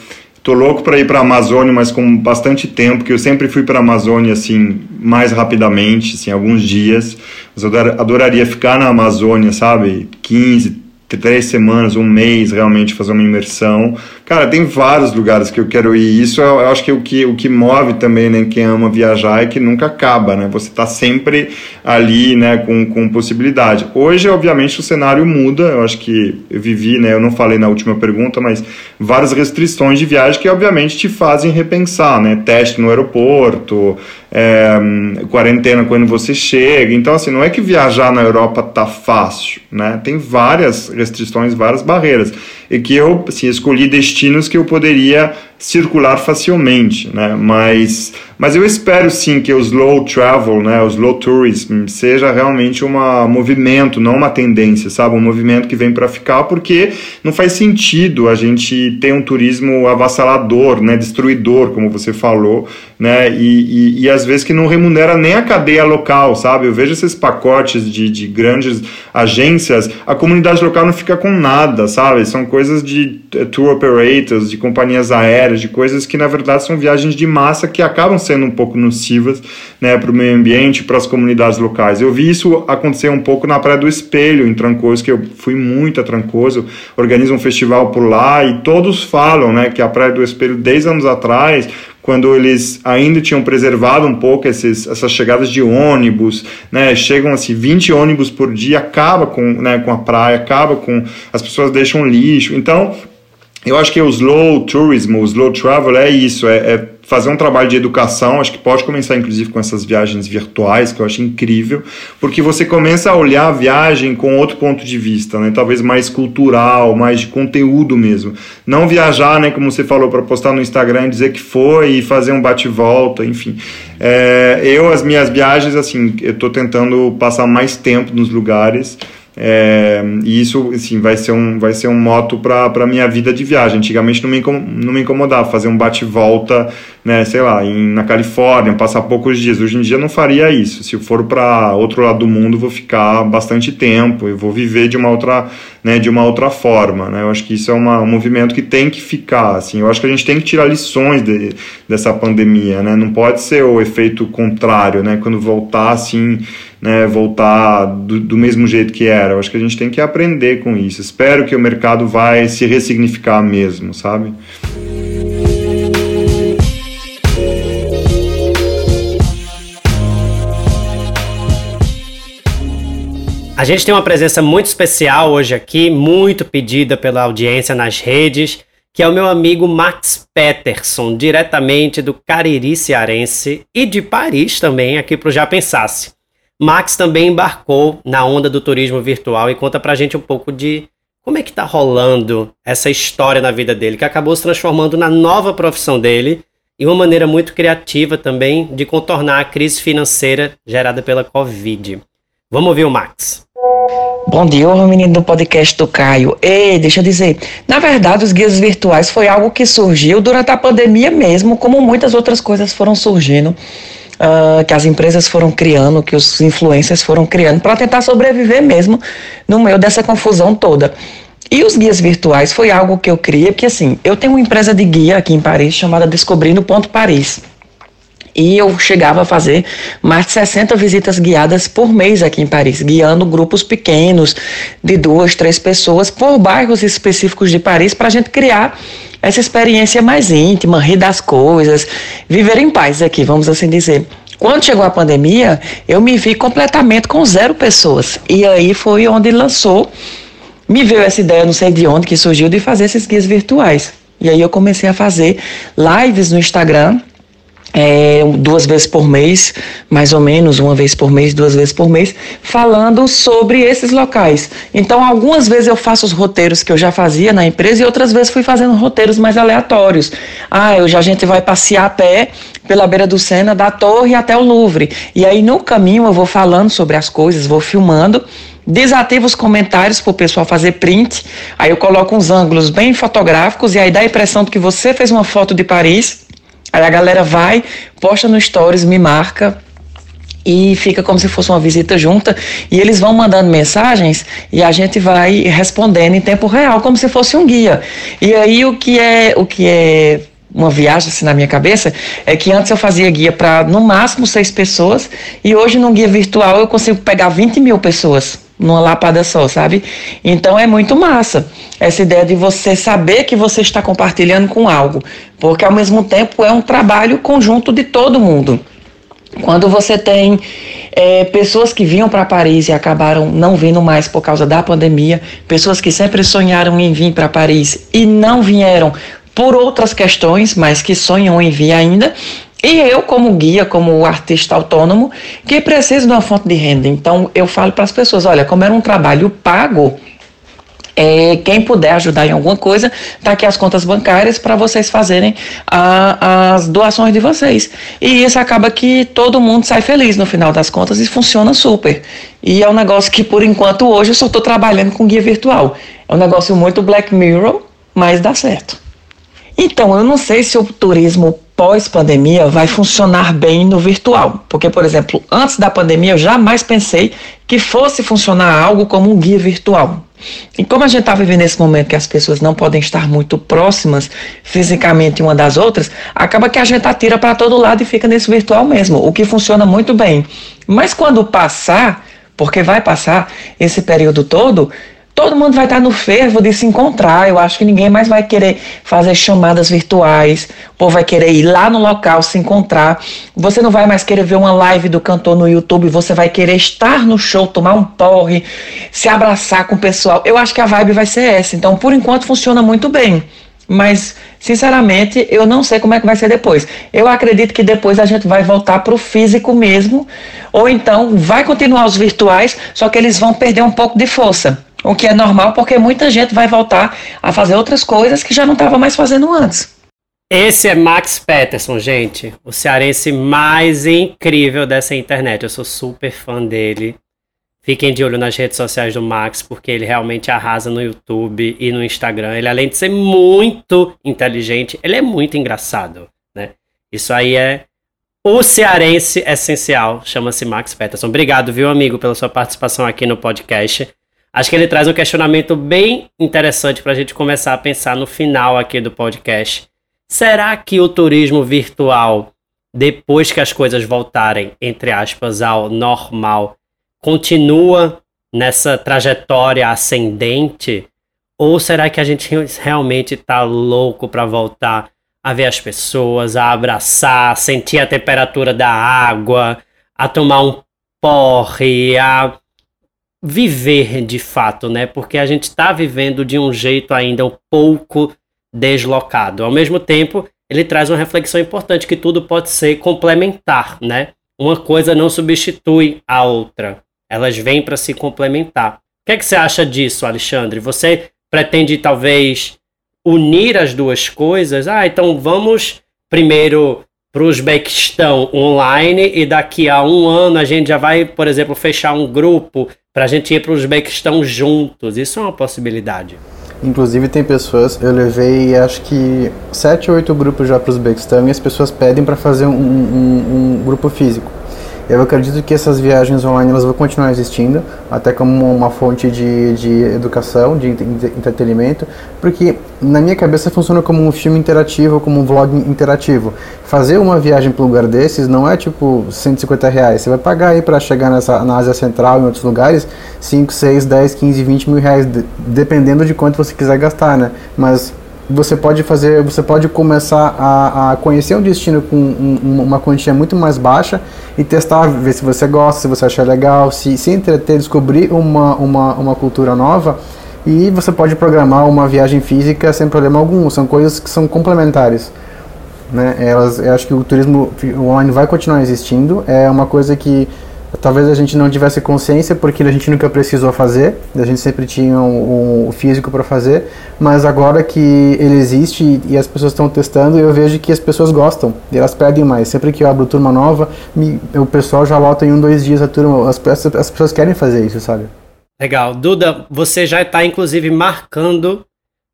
Tô louco para ir para a Amazônia, mas com bastante tempo, que eu sempre fui para a Amazônia assim mais rapidamente, assim, alguns dias. Mas eu adoraria ficar na Amazônia, sabe? 15, três semanas, um mês, realmente fazer uma imersão. Cara, tem vários lugares que eu quero ir. Isso eu acho que é o que, o que move também, né, quem ama viajar é que nunca acaba, né? Você está sempre ali, né, com, com possibilidade. Hoje, obviamente, o cenário muda. Eu acho que eu vivi, né, eu não falei na última pergunta, mas várias restrições de viagem que, obviamente, te fazem repensar, né? Teste no aeroporto, é, quarentena quando você chega. Então, assim, não é que viajar na Europa tá fácil, né? Tem várias restrições, várias barreiras. E que eu assim, escolhi destinos que eu poderia circular facilmente, né? Mas, mas eu espero sim que o slow travel, né, o slow tourism, seja realmente um movimento, não uma tendência, sabe? Um movimento que vem para ficar, porque não faz sentido a gente ter um turismo avassalador, né, destruidor, como você falou, né? E, e, e às vezes que não remunera nem a cadeia local, sabe? Eu vejo esses pacotes de, de grandes agências, a comunidade local não fica com nada, sabe? São coisas de eh, tour operators, de companhias aéreas de coisas que na verdade são viagens de massa que acabam sendo um pouco nocivas né, para o meio ambiente, para as comunidades locais. Eu vi isso acontecer um pouco na Praia do Espelho, em Trancoso, que eu fui muito a Trancoso, organizo um festival por lá e todos falam né, que a Praia do Espelho, 10 anos atrás, quando eles ainda tinham preservado um pouco esses, essas chegadas de ônibus, né, chegam assim 20 ônibus por dia, acaba com, né, com a praia, acaba com as pessoas deixam lixo. Então, eu acho que o slow tourism, o slow travel é isso, é, é, fazer um trabalho de educação. Acho que pode começar, inclusive, com essas viagens virtuais, que eu acho incrível, porque você começa a olhar a viagem com outro ponto de vista, né? Talvez mais cultural, mais de conteúdo mesmo. Não viajar, né? Como você falou, para postar no Instagram, dizer que foi e fazer um bate-volta, enfim. É, eu, as minhas viagens, assim, eu estou tentando passar mais tempo nos lugares. É, e isso assim, vai ser um, vai ser um moto para a minha vida de viagem. Antigamente não me, não me incomodava fazer um bate-volta, né, sei lá, em, na Califórnia, passar poucos dias. Hoje em dia não faria isso. Se eu for para outro lado do mundo, vou ficar bastante tempo, eu vou viver de uma outra, né, de uma outra forma. Né? Eu acho que isso é uma, um movimento que tem que ficar. Assim, eu acho que a gente tem que tirar lições de, dessa pandemia. Né? Não pode ser o efeito contrário, né? quando voltar assim né, voltar do, do, mesmo jeito que era. Eu acho que a gente tem que aprender com isso. Espero que o mercado vai se ressignificar mesmo, sabe? A gente tem uma presença muito especial hoje aqui, muito pedida pela audiência nas redes, que é o meu amigo Max Peterson, diretamente do Cariri Cearense e de Paris também, aqui para o Já Pensasse. Max também embarcou na onda do turismo virtual e conta pra gente um pouco de como é que tá rolando essa história na vida dele, que acabou se transformando na nova profissão dele e uma maneira muito criativa também de contornar a crise financeira gerada pela Covid. Vamos ouvir o Max. Bom dia, menino do podcast do Caio. Ei, deixa eu dizer, na verdade os guias virtuais foi algo que surgiu durante a pandemia mesmo, como muitas outras coisas foram surgindo uh, que as empresas foram criando, que os influencers foram criando, para tentar sobreviver mesmo no meio dessa confusão toda. E os guias virtuais foi algo que eu criei, porque assim, eu tenho uma empresa de guia aqui em Paris chamada Descobrindo Ponto Paris. E eu chegava a fazer mais de 60 visitas guiadas por mês aqui em Paris, guiando grupos pequenos de duas, três pessoas por bairros específicos de Paris para a gente criar essa experiência mais íntima, rir das coisas, viver em paz aqui, vamos assim dizer. Quando chegou a pandemia, eu me vi completamente com zero pessoas. E aí foi onde lançou, me veio essa ideia, não sei de onde que surgiu, de fazer esses guias virtuais. E aí eu comecei a fazer lives no Instagram, é, duas vezes por mês, mais ou menos, uma vez por mês, duas vezes por mês, falando sobre esses locais. Então, algumas vezes eu faço os roteiros que eu já fazia na empresa e outras vezes fui fazendo roteiros mais aleatórios. Ah, já, a gente vai passear a pé pela beira do Sena, da torre até o Louvre. E aí, no caminho, eu vou falando sobre as coisas, vou filmando desativo os comentários para o pessoal fazer print. Aí eu coloco uns ângulos bem fotográficos e aí dá a impressão de que você fez uma foto de Paris Aí a galera vai, posta no Stories, me marca e fica como se fosse uma visita junta e eles vão mandando mensagens e a gente vai respondendo em tempo real como se fosse um guia. E aí o que é o que é uma viagem assim na minha cabeça é que antes eu fazia guia para no máximo seis pessoas e hoje num guia virtual eu consigo pegar 20 mil pessoas numa lapada só, sabe? Então é muito massa essa ideia de você saber que você está compartilhando com algo, porque ao mesmo tempo é um trabalho conjunto de todo mundo. Quando você tem é, pessoas que vinham para Paris e acabaram não vindo mais por causa da pandemia, pessoas que sempre sonharam em vir para Paris e não vieram por outras questões, mas que sonham em vir ainda, e eu, como guia, como artista autônomo, que preciso de uma fonte de renda. Então, eu falo para as pessoas: olha, como era um trabalho pago, É, quem puder ajudar em alguma coisa, tá aqui as contas bancárias para vocês fazerem a, as doações de vocês. E isso acaba que todo mundo sai feliz no final das contas e funciona super. E é um negócio que, por enquanto, hoje eu só estou trabalhando com guia virtual. É um negócio muito Black Mirror, mas dá certo. Então, eu não sei se o turismo pós-pandemia vai funcionar bem no virtual. Porque, por exemplo, antes da pandemia eu jamais pensei que fosse funcionar algo como um guia virtual. E como a gente está vivendo nesse momento que as pessoas não podem estar muito próximas fisicamente uma das outras, acaba que a gente atira para todo lado e fica nesse virtual mesmo, o que funciona muito bem. Mas quando passar, porque vai passar esse período todo, todo mundo vai estar no fervo de se encontrar. Eu acho que ninguém mais vai querer fazer chamadas virtuais, o povo vai querer ir lá no local se encontrar. Você não vai mais querer ver uma live do cantor no YouTube, você vai querer estar no show, tomar um porre, se abraçar com o pessoal. Eu acho que a vibe vai ser essa. Então, por enquanto, funciona muito bem. Mas, sinceramente, eu não sei como é que vai ser depois. Eu acredito que depois a gente vai voltar para o físico mesmo, ou então vai continuar os virtuais, só que eles vão perder um pouco de força. O que é normal porque muita gente vai voltar a fazer outras coisas que já não estava mais fazendo antes. Esse é Max Peterson, gente. O cearense mais incrível dessa internet. Eu sou super fã dele. Fiquem de olho nas redes sociais do Max, porque ele realmente arrasa no YouTube e no Instagram. Ele, além de ser muito inteligente, ele é muito engraçado, né? Isso aí é o cearense essencial. Chama-se Max Peterson. Obrigado, viu, amigo, pela sua participação aqui no podcast. Acho que ele traz um questionamento bem interessante para a gente começar a pensar no final aqui do podcast. Será que o turismo virtual, depois que as coisas voltarem, entre aspas, ao normal, continua nessa trajetória ascendente? Ou será que a gente realmente está louco para voltar a ver as pessoas, a abraçar, a sentir a temperatura da água, a tomar um porre, a viver de fato, né? Porque a gente está vivendo de um jeito ainda um pouco deslocado. Ao mesmo tempo, ele traz uma reflexão importante que tudo pode ser complementar, né? Uma coisa não substitui a outra. Elas vêm para se complementar. O que, é que você acha disso, Alexandre? Você pretende talvez unir as duas coisas? Ah, então vamos primeiro para o Uzbequistão online e daqui a um ano a gente já vai, por exemplo, fechar um grupo para a gente ir para o Uzbequistão juntos. Isso é uma possibilidade. Inclusive tem pessoas, eu levei acho que sete ou oito grupos já para o Uzbequistão e as pessoas pedem para fazer um, um, um grupo físico. Eu acredito que essas viagens online elas vão continuar existindo, até como uma fonte de, de educação, de entretenimento, porque na minha cabeça funciona como um filme interativo, como um vlog interativo. Fazer uma viagem para um lugar desses não é tipo 150 reais. Você vai pagar aí para chegar nessa, na Ásia Central e em outros lugares 5, 6, 10, 15, 20 mil reais, dependendo de quanto você quiser gastar, né? Mas você pode fazer, você pode começar a, a conhecer um destino com um, uma quantia muito mais baixa e testar, ver se você gosta, se você achar legal, se, se entreter, descobrir uma, uma, uma cultura nova e você pode programar uma viagem física sem problema algum. São coisas que são complementares. Né? Elas, eu acho que o turismo online vai continuar existindo. É uma coisa que Talvez a gente não tivesse consciência porque a gente nunca precisou fazer, a gente sempre tinha o, o físico para fazer, mas agora que ele existe e as pessoas estão testando, eu vejo que as pessoas gostam e elas pedem mais. Sempre que eu abro turma nova, me, o pessoal já lota em um, dois dias a turma, as, as, as pessoas querem fazer isso, sabe? Legal. Duda, você já está inclusive marcando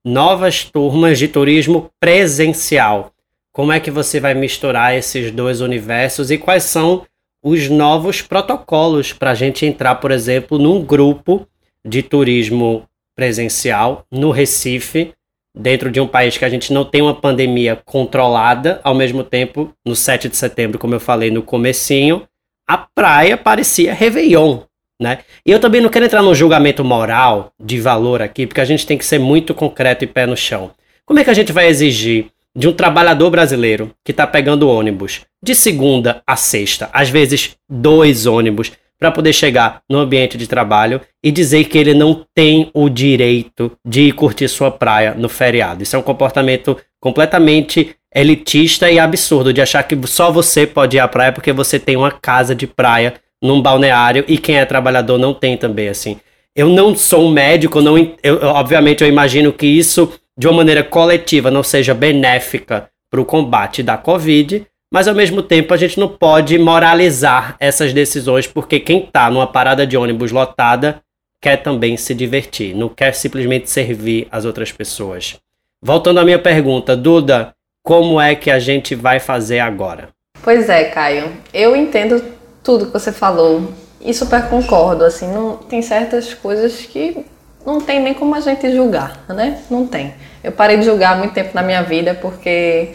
novas turmas de turismo presencial. Como é que você vai misturar esses dois universos e quais são os novos protocolos para a gente entrar, por exemplo, num grupo de turismo presencial no Recife, dentro de um país que a gente não tem uma pandemia controlada, ao mesmo tempo, no 7 de setembro, como eu falei no comecinho, a praia parecia Réveillon, né? E eu também não quero entrar num julgamento moral de valor aqui, porque a gente tem que ser muito concreto e pé no chão. Como é que a gente vai exigir de um trabalhador brasileiro que está pegando ônibus de segunda a sexta, às vezes dois ônibus, para poder chegar no ambiente de trabalho e dizer que ele não tem o direito de ir curtir sua praia no feriado. Isso é um comportamento completamente elitista e absurdo de achar que só você pode ir à praia porque você tem uma casa de praia num balneário e quem é trabalhador não tem também assim. eu não sou um médico, não, eu, obviamente eu imagino que isso, de uma maneira coletiva, não seja benéfica para o combate da Covid, mas ao mesmo tempo a gente não pode moralizar essas decisões, porque quem está numa parada de ônibus lotada quer também se divertir, não quer simplesmente servir as outras pessoas. Voltando à minha pergunta, Duda, como é que a gente vai fazer agora? Pois é, Caio. Eu entendo tudo que você falou e super concordo. Assim, não tem certas coisas que não tem nem como a gente julgar, né? Não tem. Eu parei de julgar há muito tempo na minha vida porque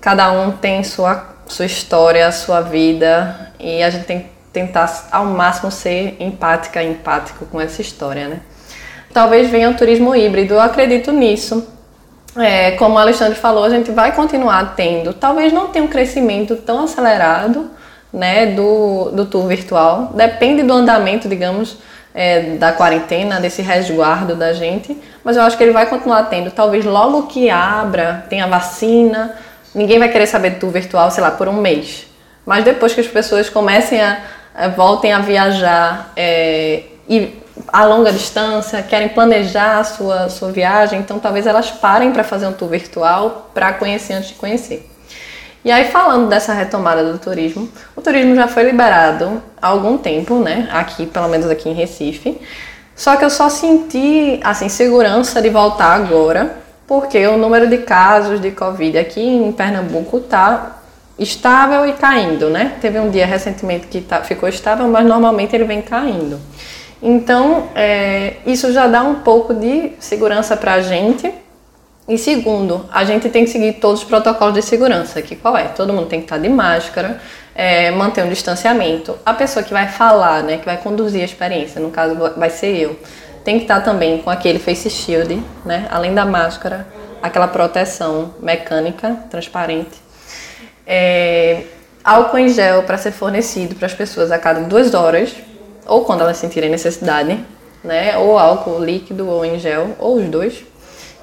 cada um tem sua sua história, sua vida e a gente tem que tentar ao máximo ser empática, empático com essa história, né? Talvez venha o turismo híbrido, eu acredito nisso. É, como o Alexandre falou, a gente vai continuar tendo, talvez não tenha um crescimento tão acelerado né, do, do tour virtual, depende do andamento, digamos, é, da quarentena, desse resguardo da gente, mas eu acho que ele vai continuar tendo. Talvez logo que abra, tenha vacina, ninguém vai querer saber do virtual, sei lá, por um mês. Mas depois que as pessoas comecem a, a voltem a viajar é, e a longa distância, querem planejar a sua, sua viagem, então talvez elas parem para fazer um tour virtual para conhecer antes de conhecer. E aí, falando dessa retomada do turismo, o turismo já foi liberado há algum tempo, né? Aqui, pelo menos aqui em Recife. Só que eu só senti, assim, segurança de voltar agora, porque o número de casos de Covid aqui em Pernambuco tá estável e caindo, né? Teve um dia recentemente que tá, ficou estável, mas normalmente ele vem caindo. Então, é, isso já dá um pouco de segurança para a gente. E segundo, a gente tem que seguir todos os protocolos de segurança, que qual é? Todo mundo tem que estar de máscara, é, manter um distanciamento. A pessoa que vai falar, né, que vai conduzir a experiência, no caso vai ser eu, tem que estar também com aquele face shield, né, além da máscara, aquela proteção mecânica transparente. É, álcool em gel para ser fornecido para as pessoas a cada duas horas, ou quando elas sentirem necessidade, né? Ou álcool líquido ou em gel, ou os dois.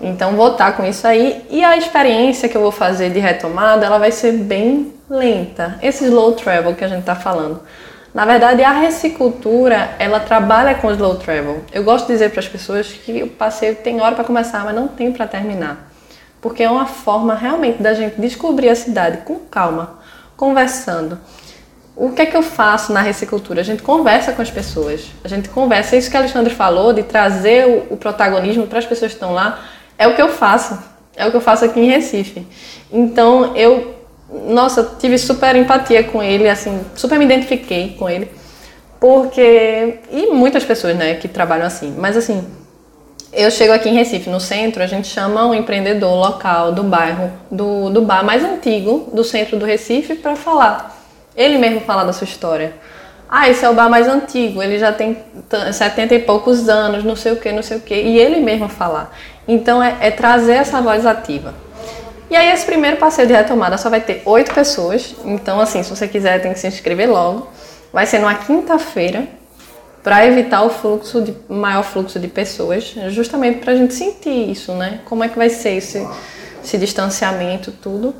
Então vou estar com isso aí e a experiência que eu vou fazer de retomada, ela vai ser bem lenta. Esse slow travel que a gente está falando. Na verdade, a recicultura, ela trabalha com slow travel. Eu gosto de dizer para as pessoas que o passeio tem hora para começar, mas não tem para terminar. Porque é uma forma realmente da gente descobrir a cidade com calma, conversando. O que é que eu faço na recicultura? A gente conversa com as pessoas. A gente conversa. É isso que a Alexandre falou, de trazer o, o protagonismo para as pessoas que estão lá, é o que eu faço. É o que eu faço aqui em Recife. Então, eu, nossa, tive super empatia com ele, assim, super me identifiquei com ele. Porque. E muitas pessoas, né, que trabalham assim. Mas, assim, eu chego aqui em Recife, no centro, a gente chama um empreendedor local do bairro, do, do bar mais antigo do centro do Recife, para falar ele mesmo fala da sua história. Ah, esse é o bar mais antigo, ele já tem 70 e poucos anos, não sei o que, não sei o que. E ele mesmo falar. Então é, é trazer essa voz ativa. E aí esse primeiro passeio de retomada só vai ter oito pessoas. Então, assim, se você quiser, tem que se inscrever logo. Vai ser numa quinta-feira, para evitar o fluxo de maior fluxo de pessoas, justamente para a gente sentir isso, né? Como é que vai ser esse, esse distanciamento, tudo.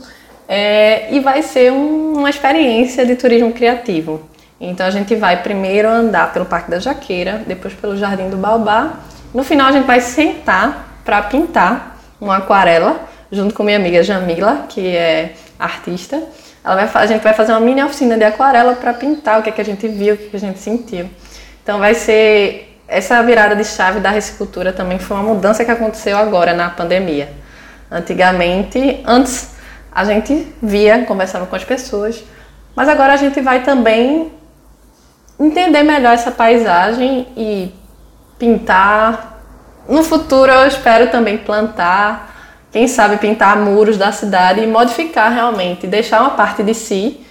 É, e vai ser um, uma experiência de turismo criativo. Então a gente vai primeiro andar pelo Parque da Jaqueira, depois pelo Jardim do Baobá. No final a gente vai sentar para pintar uma aquarela junto com minha amiga Jamila, que é artista. Ela vai, a gente vai fazer uma mini oficina de aquarela para pintar o que, é que a gente viu, o que, é que a gente sentiu. Então vai ser essa virada de chave da recicultura também foi uma mudança que aconteceu agora na pandemia. Antigamente, antes a gente via, conversava com as pessoas, mas agora a gente vai também entender melhor essa paisagem e pintar. No futuro eu espero também plantar, quem sabe pintar muros da cidade e modificar realmente, deixar uma parte de si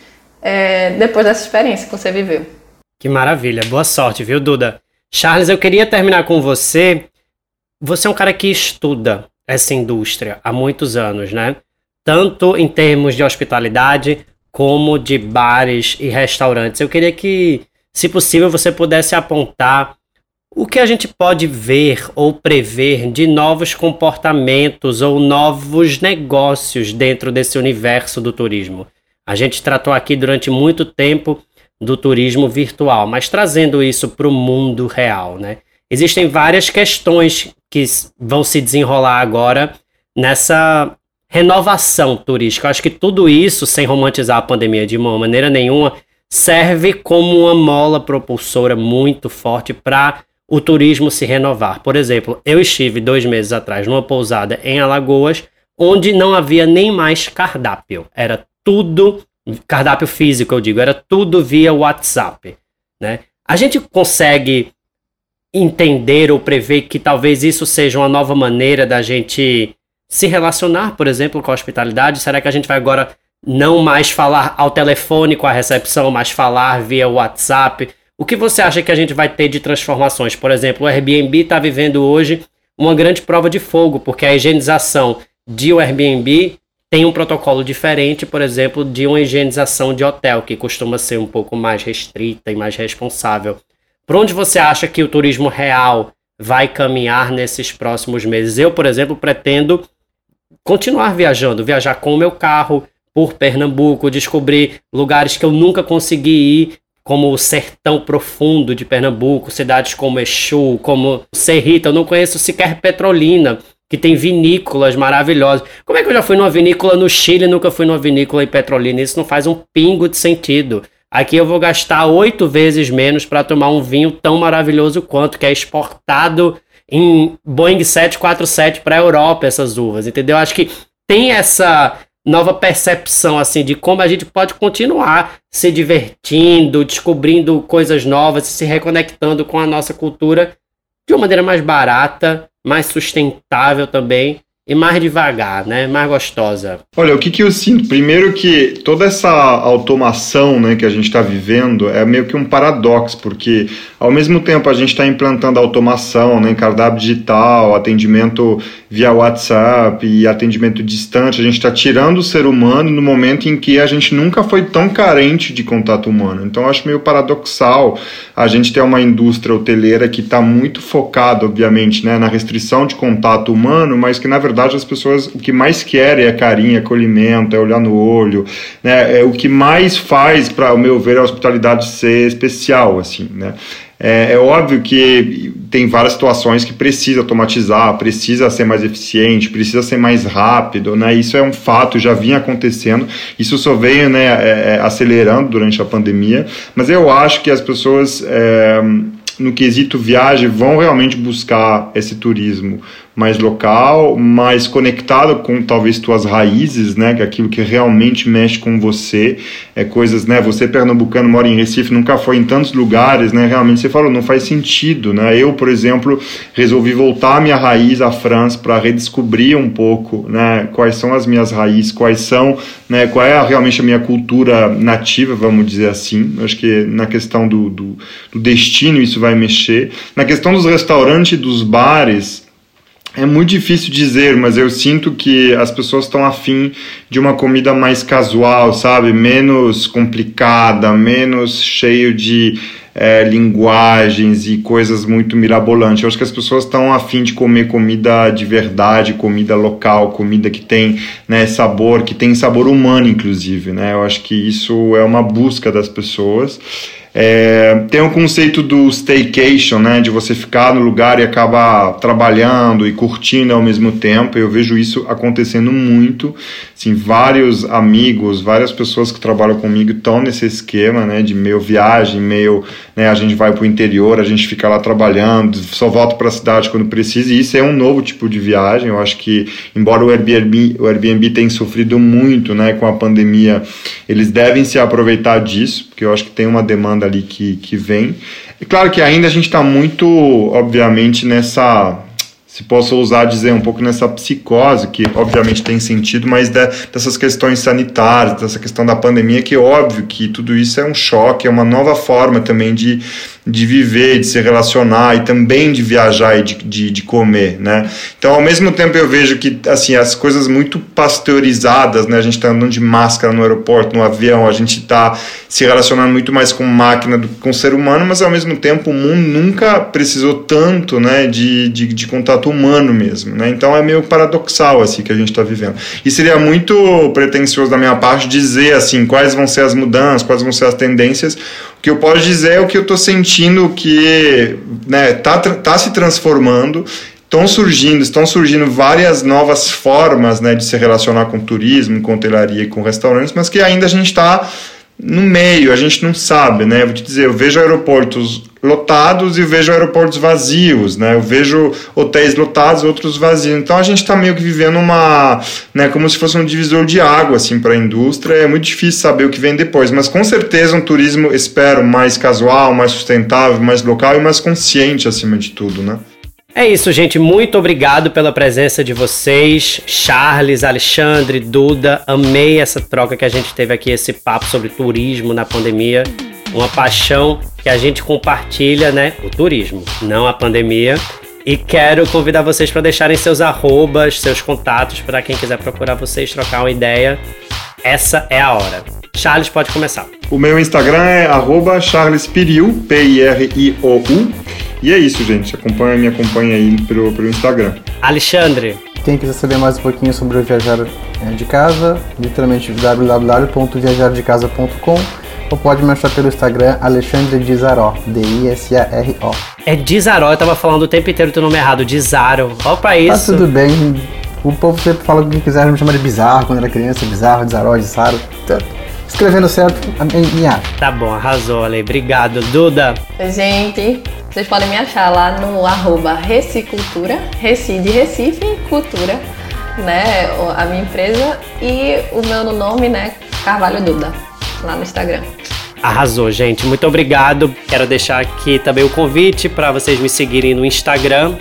é, depois dessa experiência que você viveu. Que maravilha, boa sorte, viu, Duda? Charles, eu queria terminar com você. Você é um cara que estuda essa indústria há muitos anos, né? tanto em termos de hospitalidade como de bares e restaurantes. Eu queria que, se possível, você pudesse apontar o que a gente pode ver ou prever de novos comportamentos ou novos negócios dentro desse universo do turismo. A gente tratou aqui durante muito tempo do turismo virtual, mas trazendo isso para o mundo real, né? existem várias questões que vão se desenrolar agora nessa renovação turística. Acho que tudo isso, sem romantizar a pandemia de uma maneira nenhuma, serve como uma mola propulsora muito forte para o turismo se renovar. Por exemplo, eu estive dois meses atrás numa pousada em Alagoas, onde não havia nem mais cardápio. Era tudo cardápio físico, eu digo, era tudo via WhatsApp, né? A gente consegue entender ou prever que talvez isso seja uma nova maneira da gente se relacionar, por exemplo, com a hospitalidade? Será que a gente vai agora não mais falar ao telefone com a recepção, mas falar via WhatsApp? O que você acha que a gente vai ter de transformações? Por exemplo, o Airbnb está vivendo hoje uma grande prova de fogo, porque a higienização de Airbnb tem um protocolo diferente, por exemplo, de uma higienização de hotel, que costuma ser um pouco mais restrita e mais responsável. Por onde você acha que o turismo real vai caminhar nesses próximos meses? Eu, por exemplo, pretendo continuar viajando, viajar com o meu carro por Pernambuco, descobrir lugares que eu nunca consegui ir, como o sertão profundo de Pernambuco, cidades como Exu, como Serrita, eu não conheço sequer Petrolina, que tem vinícolas maravilhosas. Como é que eu já fui numa vinícola no Chile e nunca fui numa vinícola em Petrolina? Isso não faz um pingo de sentido. Aqui eu vou gastar oito vezes menos para tomar um vinho tão maravilhoso quanto, que é exportado em Boeing 747 para a Europa, essas uvas, entendeu? Acho que tem essa nova percepção assim de como a gente pode continuar se divertindo, descobrindo coisas novas, se reconectando com a nossa cultura de uma maneira mais barata, mais sustentável também e mais devagar, né? Mais gostosa. Olha, o que, que eu sinto? Primeiro que toda essa automação né, que a gente está vivendo é meio que um paradoxo, porque ao mesmo tempo a gente está implantando automação, né, cardápio digital, atendimento via WhatsApp e atendimento distante, a gente está tirando o ser humano no momento em que a gente nunca foi tão carente de contato humano. Então eu acho meio paradoxal a gente ter uma indústria hoteleira que está muito focada, obviamente, né, na restrição de contato humano, mas que na verdade verdade, as pessoas o que mais querem é carinho, é acolhimento, é olhar no olho, né? É o que mais faz, para o meu ver, a hospitalidade ser especial, assim, né? É, é, óbvio que tem várias situações que precisa automatizar, precisa ser mais eficiente, precisa ser mais rápido, né? Isso é um fato, já vinha acontecendo. Isso só veio, né, é, é acelerando durante a pandemia. Mas eu acho que as pessoas é, no quesito viagem vão realmente buscar esse turismo mais local, mais conectado com talvez tuas raízes, né, que é aquilo que realmente mexe com você, é coisas, né, você pernambucano mora em Recife, nunca foi em tantos lugares, né, realmente você falou, não faz sentido, né? Eu, por exemplo, resolvi voltar à minha raiz à França para redescobrir um pouco, né, quais são as minhas raízes, quais são, né, qual é realmente a minha cultura nativa, vamos dizer assim. Acho que na questão do, do, do destino isso vai mexer. Na questão dos restaurantes, dos bares, é muito difícil dizer, mas eu sinto que as pessoas estão afim de uma comida mais casual, sabe? Menos complicada, menos cheio de é, linguagens e coisas muito mirabolantes. Eu acho que as pessoas estão afim de comer comida de verdade, comida local, comida que tem né, sabor, que tem sabor humano, inclusive. Né? Eu acho que isso é uma busca das pessoas. É, tem o conceito do staycation, né, de você ficar no lugar e acabar trabalhando e curtindo ao mesmo tempo. Eu vejo isso acontecendo muito. Assim, vários amigos, várias pessoas que trabalham comigo estão nesse esquema, né, de meio viagem, meio, né, a gente vai para o interior, a gente fica lá trabalhando, só volta para a cidade quando precisa. E isso é um novo tipo de viagem. Eu acho que, embora o Airbnb, o Airbnb tenha sofrido muito, né, com a pandemia, eles devem se aproveitar disso, porque eu acho que tem uma demanda ali que, que vem. É claro que ainda a gente está muito, obviamente, nessa se posso ousar dizer, um pouco nessa psicose, que obviamente tem sentido, mas de, dessas questões sanitárias, dessa questão da pandemia, que é óbvio que tudo isso é um choque, é uma nova forma também de, de viver, de se relacionar e também de viajar e de, de, de, comer, né? Então, ao mesmo tempo, eu vejo que, assim, as coisas muito pasteurizadas, né? A gente está andando de máscara no aeroporto, no avião, a gente está se relacionando muito mais com máquina do que com ser humano, mas, ao mesmo tempo, o mundo nunca precisou tanto, né, de, de, de contato humano mesmo, né? Então é meio paradoxal assim que a gente está vivendo. E seria muito pretensioso da minha parte dizer assim quais vão ser as mudanças, quais vão ser as tendências. O que eu posso dizer é o que eu estou sentindo que né, tá, tá se transformando estão surgindo, estão surgindo várias novas formas né, de se relacionar com turismo, com hotelaria e com restaurantes, mas que ainda a gente está no meio, a gente não sabe, né? Vou te dizer, eu vejo aeroportos lotados e vejo aeroportos vazios, né? Eu vejo hotéis lotados, outros vazios. Então a gente está meio que vivendo uma, né, como se fosse um divisor de água assim para a indústria. É muito difícil saber o que vem depois, mas com certeza um turismo, espero, mais casual, mais sustentável, mais local e mais consciente acima de tudo, né? É isso, gente. Muito obrigado pela presença de vocês. Charles, Alexandre, Duda. Amei essa troca que a gente teve aqui, esse papo sobre turismo na pandemia. Uma paixão que a gente compartilha, né? O turismo, não a pandemia. E quero convidar vocês para deixarem seus arrobas, seus contatos, para quem quiser procurar vocês, trocar uma ideia. Essa é a hora. Charles, pode começar. O meu Instagram é charlespiriu, P-I-R-I-O-U. E é isso, gente. Acompanha, me acompanha aí pelo, pelo Instagram. Alexandre. Quem quiser saber mais um pouquinho sobre o Viajar é, de Casa, literalmente www.viajardecasa.com ou pode me achar pelo Instagram Alexandre Dizaró, D-I-S-A-R-O. É Dizaró, eu tava falando o tempo inteiro o teu nome errado, Dizaro. Ó pra tá isso. Tá tudo bem. O povo sempre fala o que quiser, me chama de bizarro quando era criança, bizarro, Dizaró, Dizaro. Tá escrevendo certo, minha. Tá bom, arrasou, Ale. Obrigado. Duda. Gente, vocês podem me achar lá no arroba Recicultura, Reci de Recife, Cultura, né? A minha empresa e o meu nome, né? Carvalho Duda, lá no Instagram. Arrasou, gente. Muito obrigado. Quero deixar aqui também o convite para vocês me seguirem no Instagram,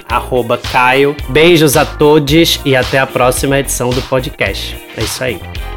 Caio. Beijos a todos e até a próxima edição do podcast. É isso aí.